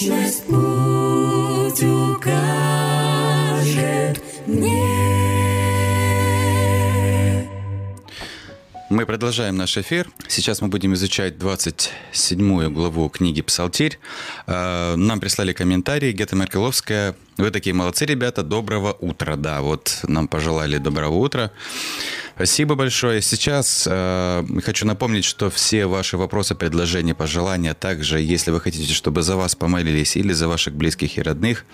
Вечность путь укажет мне. Мы продолжаем наш эфир. Сейчас мы будем изучать 27 главу книги «Псалтирь». Э, Нам прислали комментарии. Гета Меркеловская. Вы такие молодцы, ребята. Доброго утра. Да, вот нам пожелали доброго утра. Спасибо большое. Сейчас э, хочу напомнить, что все ваши вопросы, предложения, пожелания, также, если вы хотите, чтобы за вас помолились или за ваших близких и родных,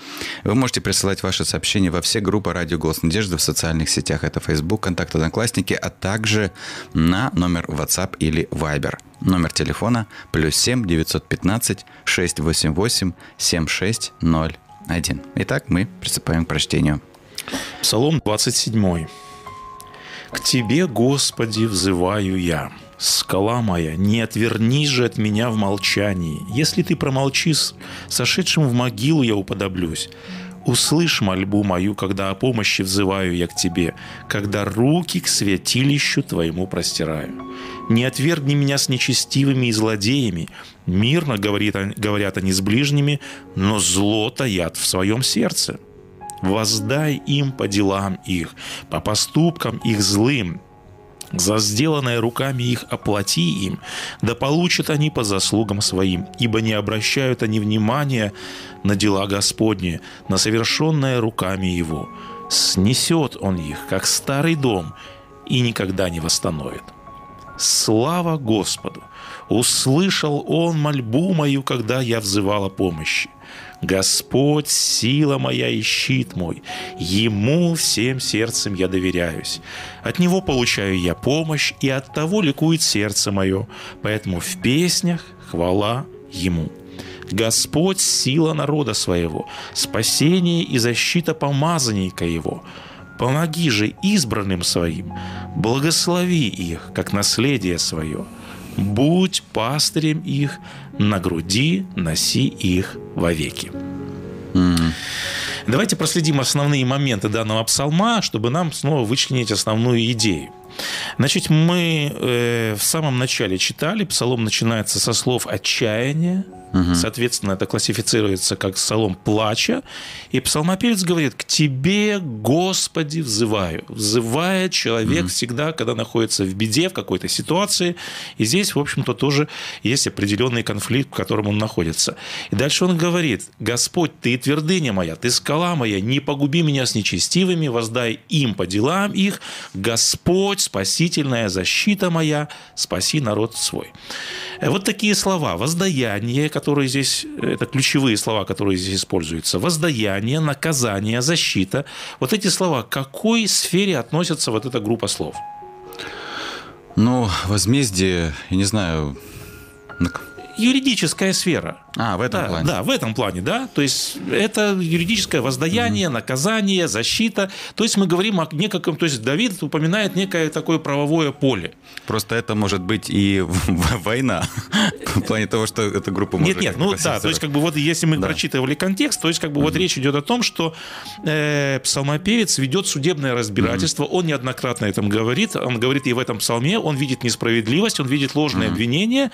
вы можете присылать ваши сообщения во все группы «Радио Голос Надежды» в социальных сетях. Это Facebook, Контакт, Одноклассники, а также на номер WhatsApp или Viber. Номер телефона плюс 7 915 688 7601. Итак, мы приступаем к прочтению. Псалом 27. «К Тебе, Господи, взываю я, скала моя, не отвернись же от меня в молчании. Если Ты промолчишь, сошедшим в могилу я уподоблюсь. Услышь мольбу мою, когда о помощи взываю я к Тебе, когда руки к святилищу Твоему простираю. Не отвергни меня с нечестивыми и злодеями. Мирно говорит, говорят они с ближними, но зло таят в своем сердце воздай им по делам их, по поступкам их злым, за сделанное руками их оплати им, да получат они по заслугам своим, ибо не обращают они внимания на дела Господни, на совершенное руками Его. Снесет Он их, как старый дом, и никогда не восстановит. Слава Господу! Услышал Он мольбу мою, когда я взывал о помощи. Господь – сила моя и щит мой, Ему всем сердцем я доверяюсь. От Него получаю я помощь, и от того ликует сердце мое, поэтому в песнях хвала Ему. Господь – сила народа своего, спасение и защита помазанника Его. Помоги же избранным своим, благослови их, как наследие свое. Будь пастырем их, на груди носи их вовеки. Давайте проследим основные моменты данного псалма, чтобы нам снова вычленить основную идею. Значит, мы э, в самом начале читали, псалом начинается со слов отчаяния, угу. соответственно, это классифицируется как псалом плача, и псалмопевец говорит, к тебе, Господи, взываю. Взывает человек угу. всегда, когда находится в беде, в какой-то ситуации, и здесь, в общем-то, тоже есть определенный конфликт, в котором он находится. И дальше он говорит, Господь, ты твердыня моя, ты скала моя, не погуби меня с нечестивыми, воздай им по делам их, Господь, спасительная защита моя, спаси народ свой. Вот такие слова. Воздаяние, которые здесь, это ключевые слова, которые здесь используются. Воздаяние, наказание, защита. Вот эти слова, к какой сфере относится вот эта группа слов? Ну, возмездие, я не знаю, юридическая сфера. А, в этом да, плане. Да, в этом плане, да. То есть это юридическое воздаяние, mm-hmm. наказание, защита. То есть мы говорим о неком, то есть Давид упоминает некое такое правовое поле. Просто это может быть и война в плане того, что эта группа может. Нет, нет, ну да, то есть как бы вот если мы да. прочитывали контекст, то есть как бы mm-hmm. вот речь идет о том, что э, псалмопевец ведет судебное разбирательство, mm-hmm. он неоднократно этом говорит, он говорит и в этом псалме, он видит несправедливость, он видит ложные mm-hmm. обвинения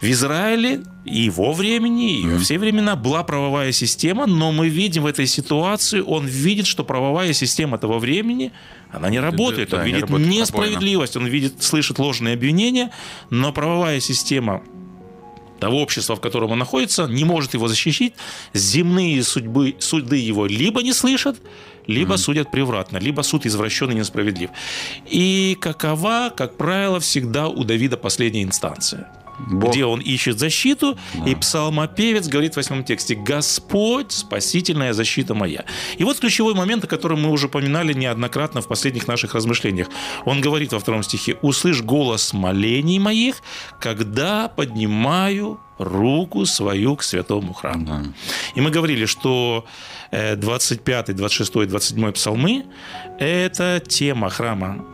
в Израиле и во времени, во все времена была правовая система, но мы видим в этой ситуации, он видит, что правовая система этого времени, она не работает. Да, он видит не несправедливость, он видит, слышит ложные обвинения, но правовая система того общества, в котором он находится, не может его защитить. Земные судьбы, суды его либо не слышат, либо mm-hmm. судят превратно, либо суд извращен и несправедлив. И какова, как правило, всегда у Давида последняя инстанция. Бог. где он ищет защиту, да. и псалмопевец говорит в восьмом тексте «Господь, спасительная защита моя». И вот ключевой момент, о котором мы уже упоминали неоднократно в последних наших размышлениях. Он говорит во втором стихе «Услышь голос молений моих, когда поднимаю руку свою к святому храму». Да. И мы говорили, что 25, 26, 27 псалмы – это тема храма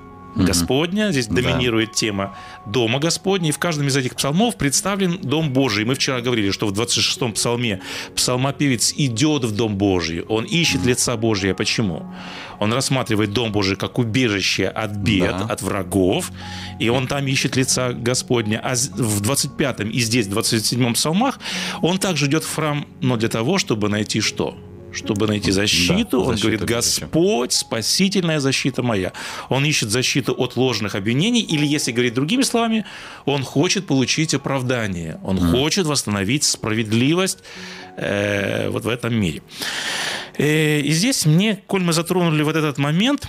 Господня. Здесь доминирует да. тема Дома Господня. И в каждом из этих псалмов представлен Дом Божий. Мы вчера говорили, что в 26-м псалме псалмопевец идет в Дом Божий. Он ищет лица Божия. Почему? Он рассматривает Дом Божий как убежище от бед, да. от врагов. И он там ищет лица Господня. А в 25-м и здесь, в 27-м псалмах, он также идет в храм, но для того, чтобы найти что? Чтобы найти защиту. Да, он говорит, Господь, спасительная защита моя. Он ищет защиту от ложных обвинений, или, если говорить другими словами, он хочет получить оправдание, он mm. хочет восстановить справедливость э, вот в этом мире. Э, и здесь мне, коль мы затронули вот этот момент,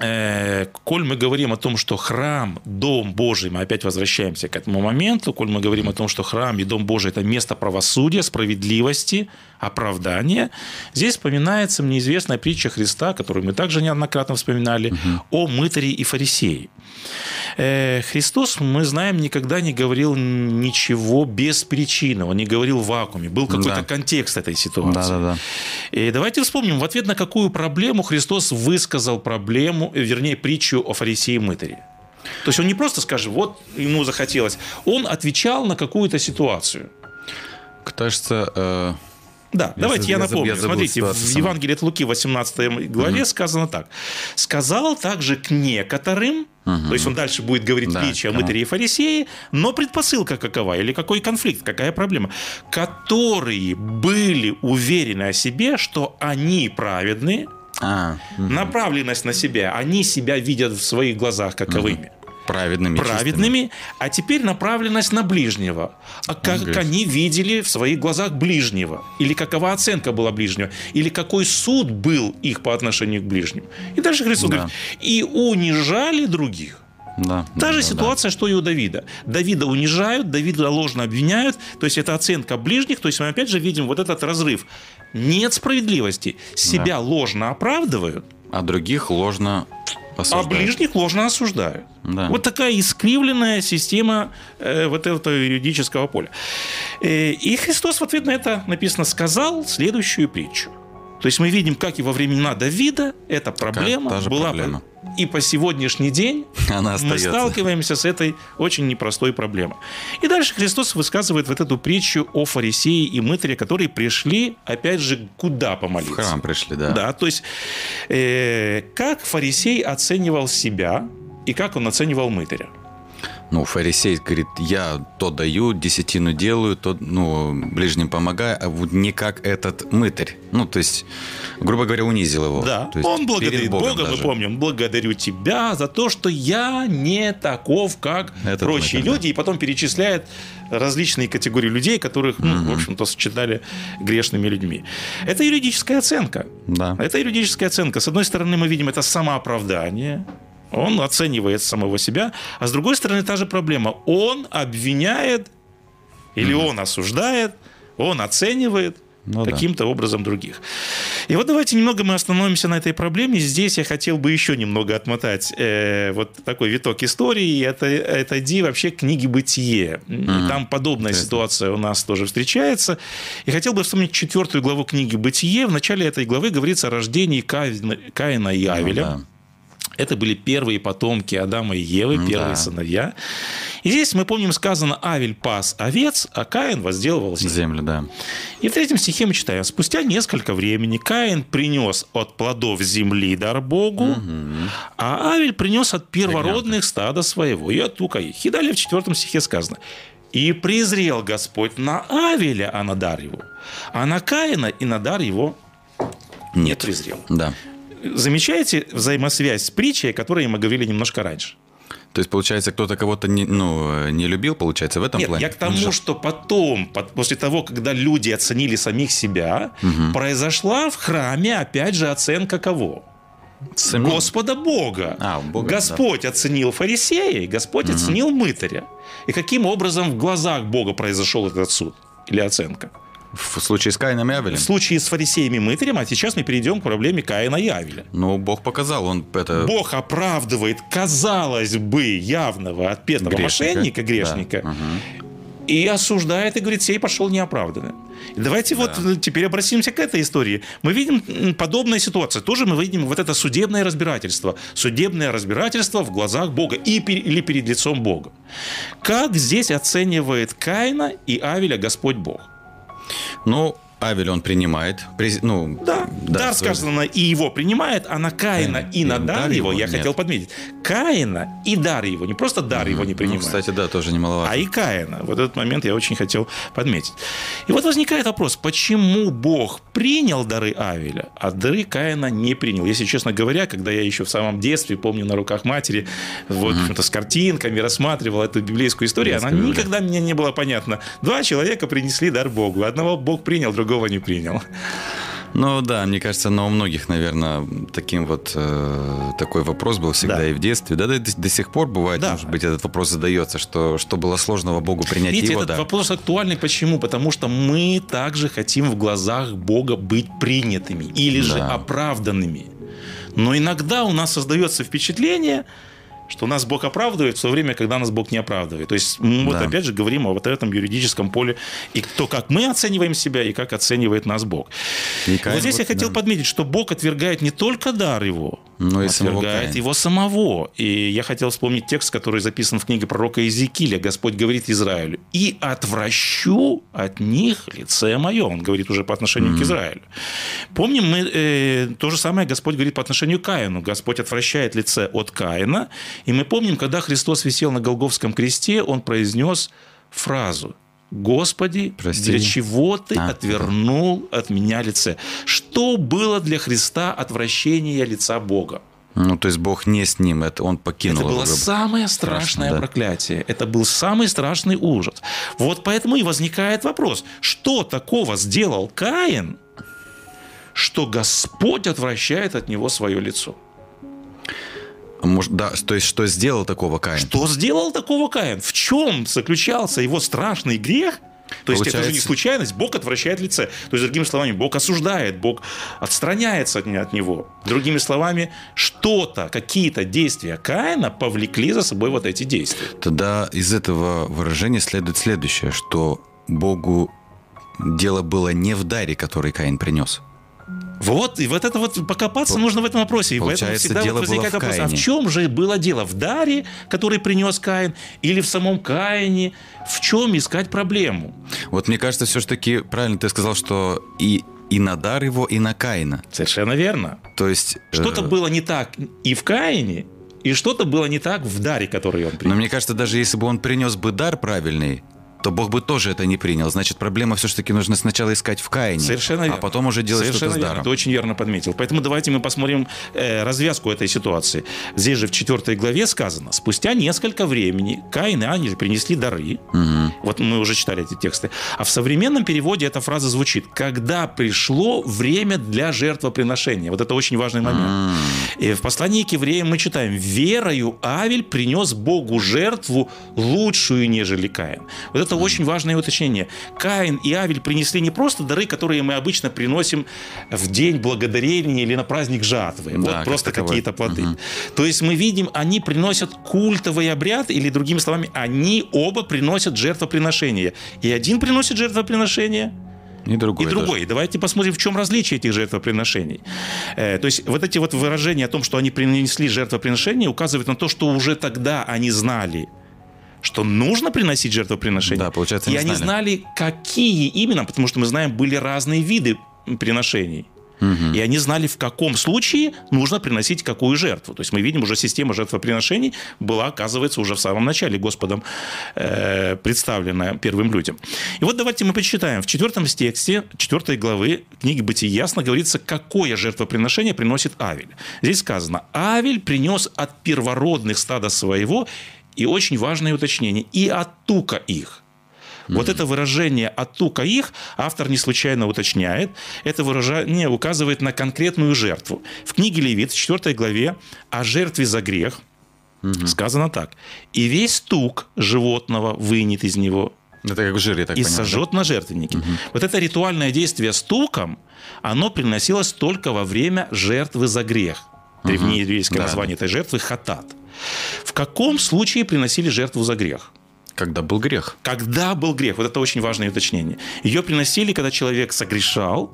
коль мы говорим о том, что храм, дом Божий, мы опять возвращаемся к этому моменту, коль мы говорим о том, что храм и дом Божий – это место правосудия, справедливости, оправдания, здесь вспоминается мне известная притча Христа, которую мы также неоднократно вспоминали, угу. о мытаре и фарисее. Э, Христос, мы знаем, никогда не говорил ничего без причины, он не говорил в вакууме, был какой-то да. контекст этой ситуации. Да, да, да. И давайте вспомним, в ответ на какую проблему Христос высказал проблему, э, вернее, притчу о фарисее и мытаре. То есть он не просто скажет, вот ему захотелось, он отвечал на какую-то ситуацию. Кажется, э да, я давайте я, напомню. Я Смотрите, в Евангелии от Луки, 18 главе, угу. сказано так. «Сказал также к некоторым, угу. то есть он дальше будет говорить да, притчи о мытаре и фарисее, но предпосылка какова, или какой конфликт, какая проблема, которые были уверены о себе, что они праведны, а, угу. направленность на себя, они себя видят в своих глазах каковыми. Угу праведными. Праведными, чистыми. а теперь направленность на ближнего. А как Говорит. они видели в своих глазах ближнего? Или какова оценка была ближнего? Или какой суд был их по отношению к ближним? И дальше Христос да. говорит, и унижали других. Да, Та да, же да, ситуация, да. что и у Давида. Давида унижают, Давида ложно обвиняют. То есть это оценка ближних. То есть мы опять же видим вот этот разрыв. Нет справедливости. Себя да. ложно оправдывают. А других ложно осуждают. А ближних ложно осуждают. Да. Вот такая искривленная система э, вот этого юридического поля. Э, и Христос в ответ на это написано сказал следующую притчу. То есть мы видим, как и во времена Давида эта проблема как, была проблема. и по сегодняшний день Она мы сталкиваемся с этой очень непростой проблемой. И дальше Христос высказывает вот эту притчу о фарисее и мытаре, которые пришли, опять же, куда помолиться? В храм пришли, да. Да, то есть э, как фарисей оценивал себя и как он оценивал мытаря? Ну, фарисей говорит, я то даю, десятину делаю, то, ну, ближним помогаю, а вот не как этот мытарь. Ну, то есть, грубо говоря, унизил его. Да, он благодарит Бога, даже. мы помним, благодарю тебя за то, что я не таков, как этот прочие мытарь, люди, да. и потом перечисляет различные категории людей, которых, ну, угу. в общем-то, сочетали грешными людьми. Это юридическая оценка. Да. Это юридическая оценка. С одной стороны, мы видим это самооправдание, он оценивает самого себя. А с другой стороны, та же проблема. Он обвиняет Или он осуждает, он оценивает, Ну да. каким-то образом других. И вот давайте немного мы остановимся на этой проблеме. Здесь я хотел бы еще немного отмотать э, вот такой виток истории. Это, это ди вообще книги «Бытие». И Там подобная ситуация у нас тоже встречается. И хотел бы вспомнить четвертую главу книги «Бытие». В начале этой главы говорится о рождении Каина, Каина и Авеля. да. Это были первые потомки Адама и Евы, первые Да. сыновья. И здесь мы помним сказано «Авель пас овец, а Каин возделывал землю». Землю, да. И в третьем стихе мы читаем, спустя несколько времени Каин принес от плодов земли дар Богу, а Авель принес от первородных стада своего и от тука их. И далее в четвертом стихе сказано, и презрел Господь на Авеля, а на дар его, а на Каина и на дар его не презрел. Да. Замечаете взаимосвязь с притчей, о которой мы говорили немножко раньше? То есть, получается, кто-то кого-то не, ну, не любил, получается, в этом Нет, плане? я к тому, что потом, после того, когда люди оценили самих себя, произошла в храме, опять же, оценка кого? Самим. Господа Бога. А, Бога, Господь оценил фарисея, Господь оценил мытаря. И каким образом в глазах Бога произошел этот суд или оценка? В случае с Каином и Авелем? В случае с фарисеем и мытарем, а сейчас мы перейдем к проблеме Каина и Авеля. Ну, Бог показал, он это... Бог оправдывает, казалось бы, явного отпетого Грешника. мошенника, грешника, Да. Мгм. и осуждает, и говорит, сей пошел неоправданно. Давайте вот э, теперь обратимся к этой истории. Мы видим м, подобная ситуация. Тоже мы видим вот это судебное разбирательство. Судебное разбирательство в глазах Бога и или перед лицом Бога. Как здесь оценивает Каина и Авеля Господь Бог? Ну, Авель он принимает. През- Ну, Да, дар свой- сказано, и его принимает, а на Каина Каин и на дар его, я нет. хотел подметить, Каина и дар его, не просто дар его не Ну, принимает. кстати, да, тоже немаловажно. а и Каина. Вот этот момент я очень хотел подметить. И вот возникает вопрос, почему Бог принял дары Авеля, а дары Каина не принял? Если честно говоря, когда я еще в самом детстве, помню, на руках матери, вот это с картинками рассматривал эту библейскую историю, она Библейскую, да. никогда мне не было понятно. Два человека принесли дар Богу. Одного Бог принял, другого не принял. Ну да, мне кажется, но у многих, наверное, таким вот э, такой вопрос был всегда Да. и в детстве. Да, да, до, до сих пор бывает, Да. может быть, этот вопрос задается, что, что было сложного Богу принять Видите, его, этот да. вопрос актуальный. Почему? Потому что мы также хотим в глазах Бога быть принятыми или же Да. оправданными. Но иногда у нас создается впечатление, что нас Бог оправдывает в то время, когда нас Бог не оправдывает. То есть мы вот Да. опять же говорим о вот этом юридическом поле и то, как мы оцениваем себя и как оценивает нас Бог. И вот здесь я вот, хотел да. подметить, что Бог отвергает не только дар его, Но и самого отвергает Каина. его самого. И я хотел вспомнить текст, который записан в книге пророка Иезекииля. Господь говорит Израилю, «И отвращу от них лице мое». Он говорит уже по отношению к Израилю. Помним, мы, э, то же самое Господь говорит по отношению к Каину. Господь отвращает лице от Каина. И мы помним, когда Христос висел на Голговском кресте, Он произнес фразу «Господи, Прости. для чего Ты А, отвернул от меня лице?» Что было для Христа отвращение лица Бога? Ну, то есть Бог не с ним, это он покинул Это было его. самое страшное да. проклятие. Это был самый страшный ужас. Вот поэтому и возникает вопрос, что такого сделал Каин, что Господь отвращает от него свое лицо? Может, да, то есть что сделал такого Каин? Что сделал такого Каин? В чем заключался его страшный грех? То есть это же не Получается- случайность, Бог отвращает лице. То есть, другими словами, Бог осуждает, Бог отстраняется от, от него. Другими словами, что-то, какие-то действия Каина повлекли за собой вот эти действия. Тогда из этого выражения следует следующее, что Богу дело было не в даре, который Каин принес. Вот, и вот это вот покопаться нужно в этом вопросе. И поэтому всегда дело вот возникает вопрос, а в чем же было дело? В даре, который принес Каин, или в самом Каине? В чем искать проблему? Вот мне кажется, все-таки правильно ты сказал, что и, и на дар его, и на Каина. Совершенно верно. То есть... Что-то э, было не так и в Каине, и что-то было не так в даре, который он Но принес. мне кажется, даже если бы он принес бы дар правильный, то Бог бы тоже это не принял. Значит, проблема все-таки нужно сначала искать в Каине, Совершенно верно. а потом уже делать Совершенно что-то с даром. Ты очень верно подметил. Поэтому давайте мы посмотрим э, развязку этой ситуации. Здесь же в 4 главе сказано, спустя несколько времени Каин и Ангел принесли дары. Вот мы уже читали эти тексты. А в современном переводе эта фраза звучит, когда пришло время для жертвоприношения. Вот это очень важный момент. И в послании к евреям мы читаем, верою Авель принес Богу жертву лучшую, нежели Каин. Вот это это очень важное уточнение. Каин и Авель принесли не просто дары, которые мы обычно приносим в день благодарения или на праздник жатвы. Да, вот как просто какие-то плоды. Мгм. То есть мы видим, они приносят культовый обряд, или другими словами, они оба приносят жертвоприношение. И один приносит жертвоприношение, И другой. и другой. Давайте посмотрим, в чем различие этих жертвоприношений. Э, то есть вот эти вот выражения о том, что они принесли жертвоприношение, указывают на то, что уже тогда они знали, что нужно приносить жертвоприношение. Да, получается, И они они знали, какие именно, потому что мы знаем, были разные виды приношений. Мгм. И они знали, в каком случае нужно приносить какую жертву. То есть мы видим, уже система жертвоприношений была, оказывается, уже в самом начале Господом э, представлена первым людям. И вот давайте мы почитаем. В четвертом тексте 4 главы книги «Бытия» ясно говорится, какое жертвоприношение приносит Авель. Здесь сказано, Авель принес от первородных стада своего, и очень важное уточнение, и от тука их. Вот это выражение «оттука их» автор не случайно уточняет. Это выражение указывает на конкретную жертву. В книге Левит, в 4 главе, о жертве за грех сказано так. «И весь тук животного вынет из него Это как жир, я так и понимаю, да? сожжет на жертвеннике». Вот это ритуальное действие с туком, оно приносилось только во время жертвы за грех. Древнееврейское Да, название этой жертвы – хатат. В каком случае приносили жертву за грех? Когда был грех. Когда был грех? Вот это очень важное уточнение. Ее приносили, когда человек согрешал,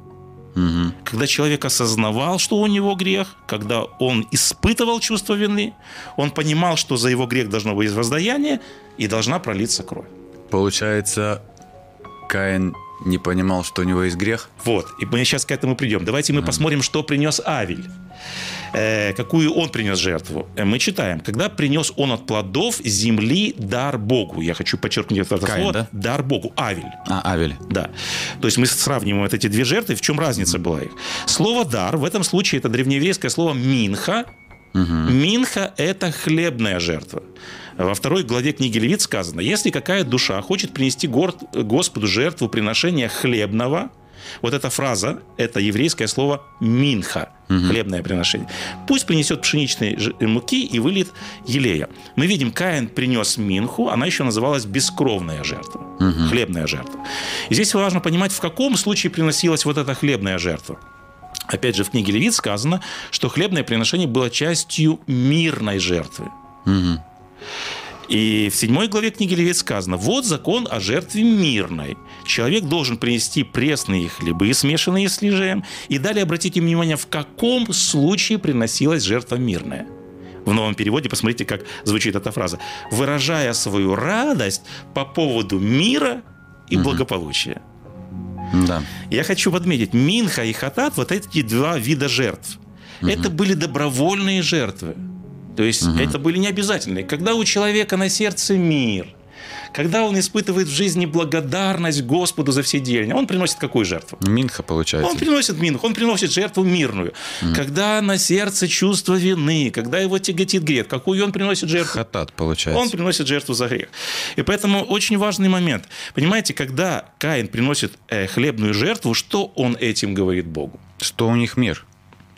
Мгм. когда человек осознавал, что у него грех, когда он испытывал чувство вины, он понимал, что за его грех должно быть воздаяние и должна пролиться кровь. Получается, Каин не понимал, что у него есть грех. Вот, и мы сейчас к этому придем. Давайте мы посмотрим, что принес Авель. Э, какую он принес жертву. Э, Мы читаем. Когда принес он от плодов земли дар Богу. Я хочу подчеркнуть это Каин, слово. да? Дар Богу. Авель. А, Авель. Да. То есть мы сравниваем вот эти две жертвы. В чем разница была их? Слово «дар» в этом случае это древнееврейское слово «минха». Минха – это хлебная жертва. Во второй главе книги Левит сказано, если какая душа хочет принести Господу жертву приношения хлебного, вот эта фраза – это еврейское слово «минха» – хлебное приношение. Пусть принесет пшеничной ж- муки и выльет елея. Мы видим, Каин принес минху, она еще называлась бескровная жертва, хлебная жертва. И здесь важно понимать, в каком случае приносилась вот эта хлебная жертва. Опять же, в книге Левит сказано, что хлебное приношение было частью мирной жертвы. Мгм. И в седьмой главе книги Левит сказано, вот закон о жертве мирной. Человек должен принести пресные хлебы, смешанные с лежеем. И далее обратите внимание, в каком случае приносилась жертва мирная. В новом переводе посмотрите, как звучит эта фраза. «Выражая свою радость по поводу мира и благополучия». Да. Я хочу подметить, Минха и Хатат, вот эти два вида жертв, это были добровольные жертвы. То есть это были не обязательные. Когда у человека на сердце мир, когда он испытывает в жизни благодарность Господу за все деяния, он приносит какую жертву? Минха, получается. Он приносит минху, он приносит жертву мирную. Когда на сердце чувство вины, когда его тяготит грех, какую он приносит жертву? Хатат, получается. Он приносит жертву за грех. И поэтому очень важный момент. Понимаете, когда Каин приносит э, хлебную жертву, что он этим говорит Богу? Что у них мир?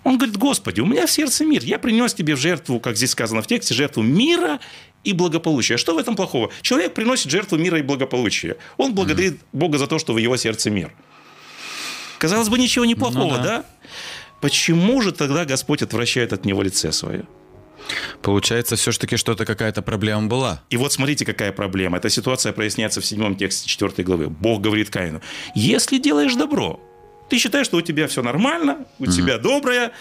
Он говорит, Господи, у меня в сердце мир. Я принес тебе в жертву, как здесь сказано в тексте, жертву мира и благополучия. Что в этом плохого? Человек приносит жертву мира и благополучия. Он благодарит Бога за то, что в его сердце мир. Казалось бы, ничего не плохого, да. да? Почему же тогда Господь отвращает от него лице свое? Получается, все-таки что-то какая-то проблема была. И вот смотрите, какая проблема. Эта ситуация проясняется в седьмом тексте 4 главы. Бог говорит Каину, если делаешь добро, ты считаешь, что у тебя все нормально, у тебя доброе,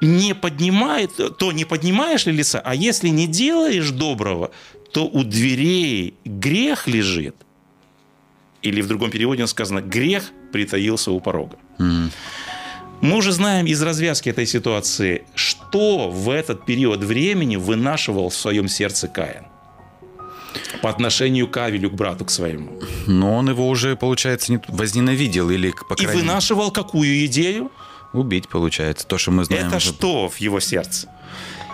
не поднимает, то не поднимаешь ли лица, а если не делаешь доброго, то у дверей грех лежит. Или в другом переводе сказано, грех притаился у порога. Мгм. Мы уже знаем из развязки этой ситуации, что в этот период времени вынашивал в своем сердце Каин по отношению к Авелю, к брату к своему. Но он его уже, получается, не возненавидел или, по И крайней мере, вынашивал какую идею? убить, получается. То, что мы знаем. Это уже. что в его сердце?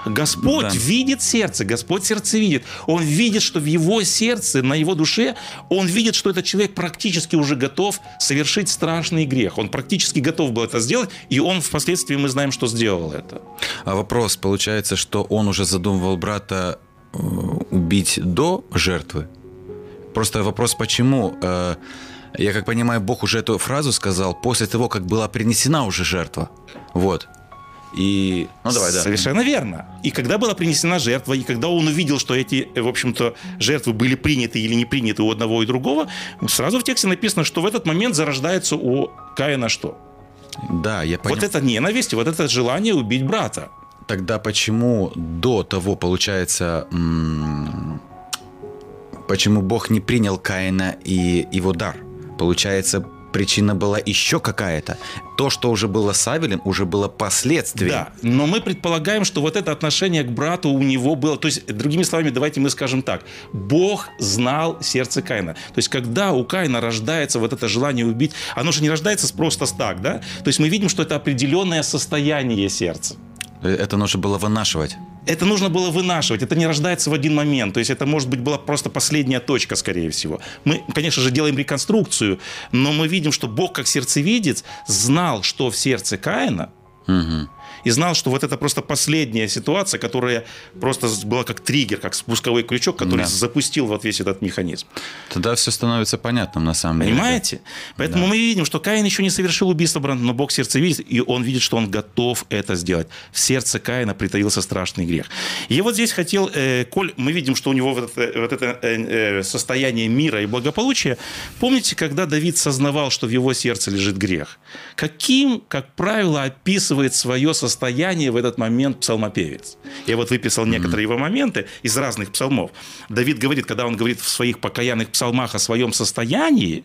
Господь Да. видит сердце, Господь сердце видит. Он видит, что в его сердце, на его душе, он видит, что этот человек практически уже готов совершить страшный грех. Он практически готов был это сделать, и он впоследствии, мы знаем, что сделал это. А вопрос, получается, что он уже задумывал брата убить до жертвы? Просто вопрос, почему? Э, я как понимаю, Бог уже эту фразу сказал после того, как была принесена уже жертва. Вот. И... Ну, давай, да. Совершенно верно. И когда была принесена жертва, и когда он увидел, что эти, в общем-то, жертвы были приняты или не приняты у одного и другого, сразу в тексте написано, что в этот момент зарождается у Каина что? Да, я понял. Вот это ненависть, вот это желание убить брата. Тогда почему до того, получается, почему Бог не принял Каина и его дар? Получается, причина была еще какая-то. То, что уже было с Авелем, уже было последствием. Да, но мы предполагаем, что вот это отношение к брату у него было... То есть, другими словами, давайте мы скажем так. Бог знал сердце Каина. То есть, когда у Каина рождается вот это желание убить, оно же не рождается просто так, да? То есть, мы видим, что это определенное состояние сердца. Это нужно было вынашивать. Это нужно было вынашивать, это не рождается в один момент. То есть это, может быть, была просто последняя точка, скорее всего. Мы, конечно же, делаем реконструкцию, но мы видим, что Бог, как сердцевидец, знал, что в сердце Каина, Мгм. И знал, что вот это просто последняя ситуация, которая просто была как триггер, как спусковой крючок, который Да. запустил вот весь этот механизм. Тогда все становится понятным на самом деле. Понимаете? Поэтому мы видим, что Каин еще не совершил убийство брата, но Бог сердце видит, и он видит, что он готов это сделать. В сердце Каина притаился страшный грех. И вот здесь хотел, э, коль мы видим, что у него вот это, вот это э, э, состояние мира и благополучия, помните, когда Давид сознавал, что в его сердце лежит грех? Каким, как правило, описывает свое состояние в этот момент псалмопевец? Я вот выписал некоторые его моменты из разных псалмов. Давид говорит, когда он говорит в своих покаянных псалмах о своем состоянии,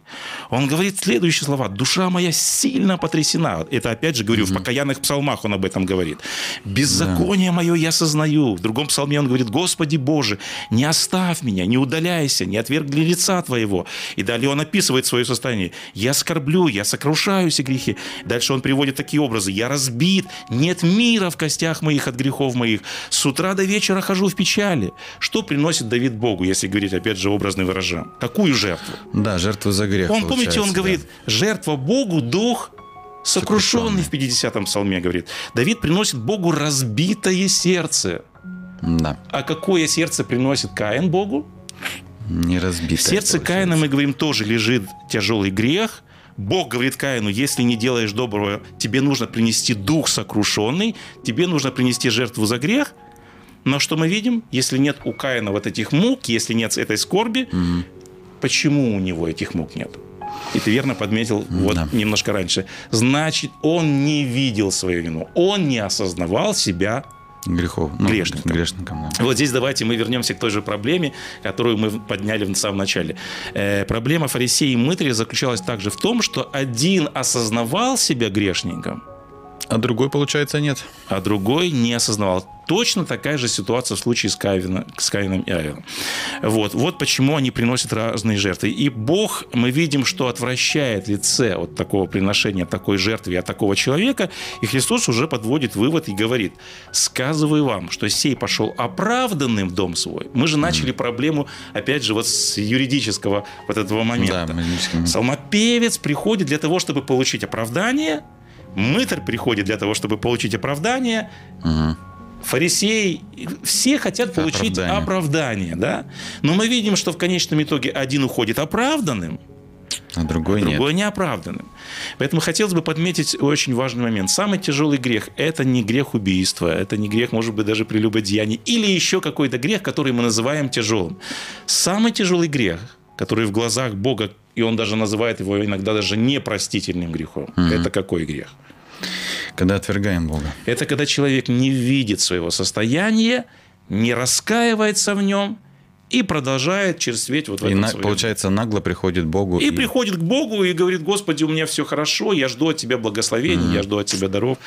он говорит следующие слова. «Душа моя сильно потрясена». Это, опять же, говорю, в покаянных псалмах он об этом говорит. «Беззаконие мое я сознаю». В другом псалме он говорит, «Господи Боже, не оставь меня, не удаляйся, не отвергли лица Твоего». И далее он описывает свое состояние. «Я скорблю, я сокрушаюсь и грехи». Дальше он приводит такие образы. «Я разбит, нет мира в костях моих от грехов моих. С утра до вечера хожу в печали». Что приносит Давид Богу, если говорить, опять же, образно выражаем? Какую жертву? Да, жертву за грех. Он, помните, он говорит, да. жертва Богу, дух сокрушенный в 50-м псалме, говорит. Давид приносит Богу разбитое сердце. Да, А какое сердце приносит Каин Богу? не разбитое. В сердце Каина, мы говорим, тоже лежит тяжелый грех. Бог говорит Каину, если не делаешь доброго, тебе нужно принести дух сокрушенный, тебе нужно принести жертву за грех. Но что мы видим? Если нет у Каина вот этих мук, если нет этой скорби, почему у него этих мук нет? И ты верно подметил вот Да. немножко раньше. Значит, он не видел свою вину. Он не осознавал себя Грехов. Ну, Грешником. Грешником, да. вот здесь давайте мы вернемся к той же проблеме, которую мы подняли в самом начале. Э, проблема фарисея и мытаря заключалась также в том, что один осознавал себя грешником, А другой, получается, нет. а другой не осознавал. Точно такая же ситуация в случае с, Каином, с Каином и Авелом. Вот. вот почему они приносят разные жертвы. И Бог, мы видим, что отвращает лице от такого приношения, от такой жертвы, от такого человека. И Христос уже подводит вывод и говорит, сказываю вам, что сей пошел оправданным в дом свой. Мы же начали проблему, опять же, вот с юридического вот этого момента. Да. Псалмопевец приходит для того, чтобы получить оправдание, мытарь приходит для того, чтобы получить оправдание, Мгм. фарисеи, все хотят получить оправдание. Оправдание. да? Но мы видим, что в конечном итоге один уходит оправданным, А другой, другой нет. неоправданным. Поэтому хотелось бы подметить очень важный момент. Самый тяжелый грех – это не грех убийства, это не грех, может быть, даже прелюбодеяния, или еще какой-то грех, который мы называем тяжелым. Самый тяжелый грех, который в глазах Бога, и он даже называет его иногда даже непростительным грехом, это какой грех? Когда отвергаем Бога. Это когда человек не видит своего состояния, не раскаивается в нем и продолжает черстветь вот в И, этом на- своем. получается, нагло приходит к Богу. И приходит к Богу и говорит, Господи, у меня все хорошо, я жду от Тебя благословений, я жду от Тебя даров.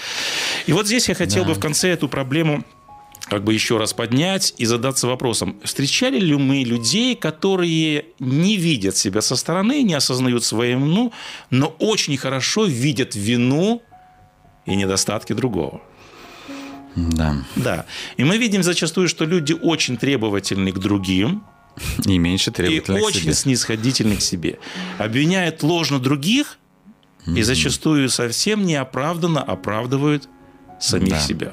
И вот здесь я хотел Да. бы в конце эту проблему как бы еще раз поднять и задаться вопросом, встречали ли мы людей, которые не видят себя со стороны, не осознают свою вину, но очень хорошо видят вину и недостатки другого? Да. Да. И мы видим зачастую, что люди очень требовательны к другим И меньше и требовательны к очень себе. снисходительны к себе. Обвиняют ложно других и зачастую совсем неоправданно оправдывают самих Да. себя.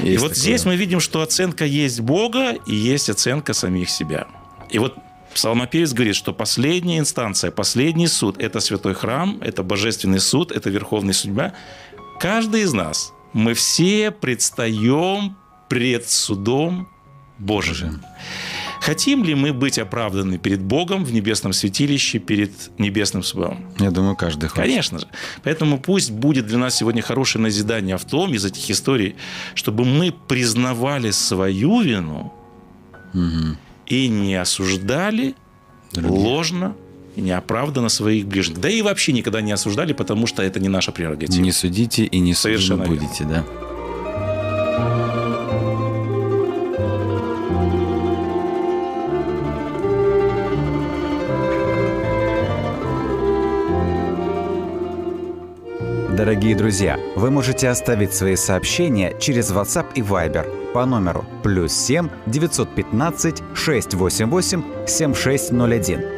И Есть вот такое. здесь мы видим, что оценка есть Бога и есть оценка самих себя. И вот Псалмопевец говорит, что последняя инстанция, последний суд – это святой храм, это божественный суд, это верховная судьба. Каждый из нас, мы все предстаем пред судом Божьим. Хотим ли мы быть оправданы перед Богом в небесном святилище, перед небесным судом? Я думаю, каждый хочет. Конечно же. Поэтому пусть будет для нас сегодня хорошее назидание в том, из этих историй, чтобы мы признавали свою вину и не осуждали Других. ложно и неоправданно своих ближних. Да и вообще никогда не осуждали, потому что это не наша прерогатива. Не судите и не Совершенно верно. будете, да. Дорогие друзья, вы можете оставить свои сообщения через WhatsApp и Viber по номеру плюс 7 915 688 7601